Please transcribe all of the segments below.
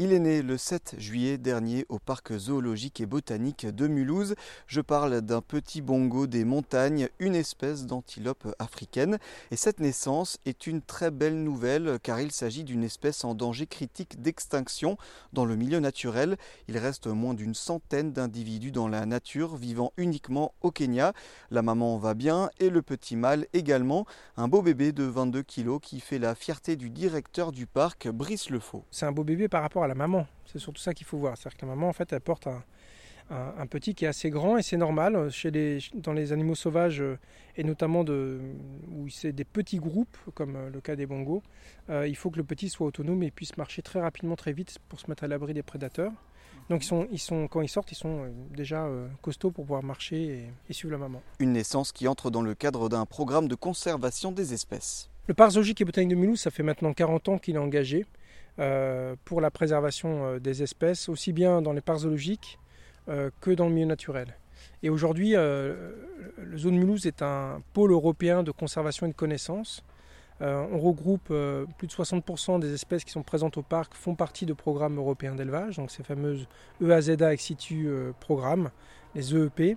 Il est né le 7 juillet dernier au parc zoologique et botanique de Mulhouse. Je parle d'un petit bongo des montagnes, une espèce d'antilope africaine. Et cette naissance est une très belle nouvelle car il s'agit d'une espèce en danger critique d'extinction dans le milieu naturel. Il reste moins d'une centaine d'individus dans la nature vivant uniquement au Kenya. La maman va bien et le petit mâle également. Un beau bébé de 22 kilos qui fait la fierté du directeur du parc, Brice Lefaux. C'est un beau bébé par rapport à la maman. C'est surtout ça qu'il faut voir. C'est-à-dire que la maman, en fait, elle porte un, petit qui est assez grand et c'est normal. Chez les, dans les animaux sauvages, euh, et notamment de, où c'est des petits groupes, comme euh, le cas des bongos, euh, il faut que le petit soit autonome et puisse marcher très rapidement, très vite pour se mettre à l'abri des prédateurs. Donc ils sont, ils sont, quand ils sortent, ils sont déjà costauds pour pouvoir marcher et, et, suivre la maman. Une naissance qui entre dans le cadre d'un programme de conservation des espèces. Le parc zoologique et botanique de Mulhouse, ça fait maintenant 40 ans qu'il est engagé. Euh, pour la préservation euh, des espèces, aussi bien dans les parcs zoologiques euh, que dans le milieu naturel. Et aujourd'hui, le zone Mulhouse est un pôle européen de conservation et de connaissance. on regroupe plus de 60% des espèces qui sont présentes au parc font partie de programmes européens d'élevage, donc ces fameuses EAZA ex situ programmes, les EEP.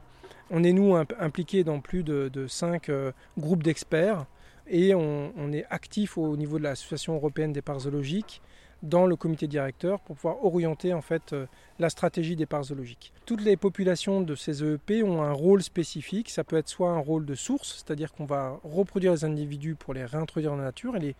On est nous impliqués dans plus de, de 5 groupes d'experts et on, est actif au niveau de l'Association européenne des parcs zoologiques dans le comité directeur pour pouvoir orienter en fait euh, la stratégie des parcs zoologiques. Toutes les populations de ces EEP ont un rôle spécifique. Ça peut être soit un rôle de source, c'est-à-dire qu'on va reproduire les individus pour les réintroduire dans la nature et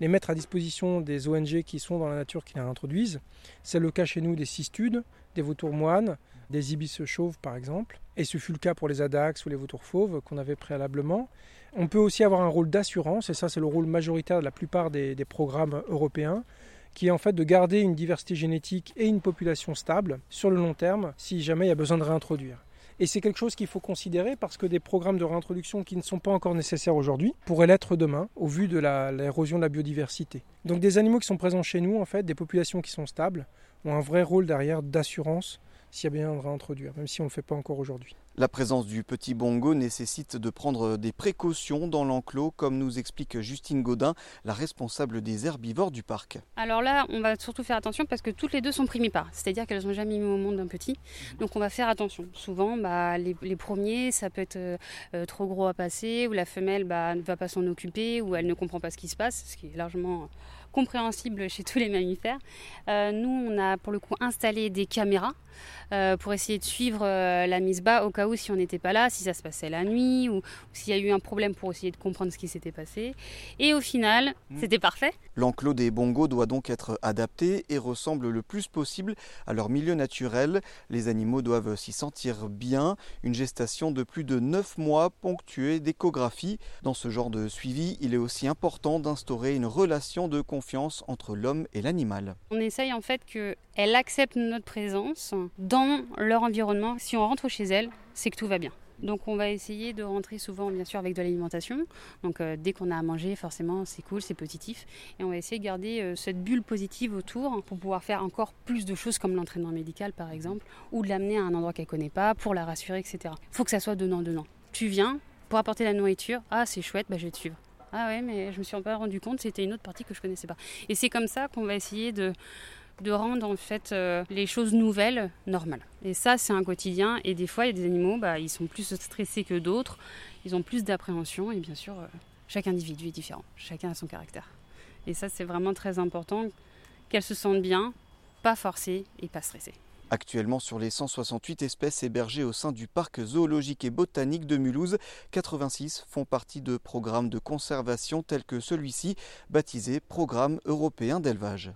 les, mettre à disposition des ONG qui sont dans la nature qui les réintroduisent. C'est le cas chez nous des cistudes, des vautours moines, des ibis chauves par exemple. Et ce fut le cas pour les adax ou les vautours fauves qu'on avait préalablement. On peut aussi avoir un rôle d'assurance, et ça c'est le rôle majoritaire de la plupart des programmes européens qui est en fait de garder une diversité génétique et une population stable sur le long terme si jamais il y a besoin de réintroduire. Et c'est quelque chose qu'il faut considérer parce que des programmes de réintroduction qui ne sont pas encore nécessaires aujourd'hui pourraient l'être demain au vu de l'érosion de la biodiversité. Donc des animaux qui sont présents chez nous, en fait, des populations qui sont stables, ont un vrai rôle derrière d'assurance s'il y a bien de réintroduire, même si on ne le fait pas encore aujourd'hui. La présence du petit bongo nécessite de prendre des précautions dans l'enclos, comme nous explique Justine Godin, la responsable des herbivores du parc. Alors là, on va surtout faire attention parce que toutes les deux sont primipares, c'est-à-dire qu'elles n'ont jamais mis au monde un petit. Donc on va faire attention. Souvent, bah, les, premiers, ça peut être euh, trop gros à passer, ou la femelle bah, ne va pas s'en occuper, ou elle ne comprend pas ce qui se passe, ce qui est largement compréhensible chez tous les mammifères. Euh, nous, on a pour le coup installé des caméras euh, pour essayer de suivre euh, la mise bas au cas où si on n'était pas là, si ça se passait la nuit ou, s'il y a eu un problème pour essayer de comprendre ce qui s'était passé. Et au final, mmh. c'était parfait. L'enclos des bongos doit donc être adapté et ressemble le plus possible à leur milieu naturel. Les animaux doivent s'y sentir bien. Une gestation de plus de 9 mois ponctuée d'échographie. Dans ce genre de suivi, il est aussi important d'instaurer une relation de entre l'homme et l'animal. On essaye en fait qu'elle accepte notre présence dans leur environnement. Si on rentre chez elle, c'est que tout va bien. Donc on va essayer de rentrer souvent bien sûr avec de l'alimentation. Donc euh, dès qu'on a à manger, forcément c'est cool, c'est positif. Et on va essayer de garder euh, cette bulle positive autour pour pouvoir faire encore plus de choses comme l'entraînement médical par exemple, ou de l'amener à un endroit qu'elle connaît pas pour la rassurer, etc. Il faut que ça soit donnant-donnant. Tu viens pour apporter la nourriture, ah c'est chouette, bah, je vais te suivre. Ah ouais, mais je me suis pas rendu compte, c'était une autre partie que je connaissais pas. Et c'est comme ça qu'on va essayer de, rendre en fait euh, les choses nouvelles normales. Et ça, c'est un quotidien. Et des fois, il y a des animaux, bah, ils sont plus stressés que d'autres, ils ont plus d'appréhension. Et bien sûr, euh, chaque individu est différent, chacun a son caractère. Et ça, c'est vraiment très important qu'elles se sentent bien, pas forcées et pas stressées. Actuellement, sur les 168 espèces hébergées au sein du parc zoologique et botanique de Mulhouse, 86 font partie de programmes de conservation tels que celui-ci, baptisé Programme européen d'élevage.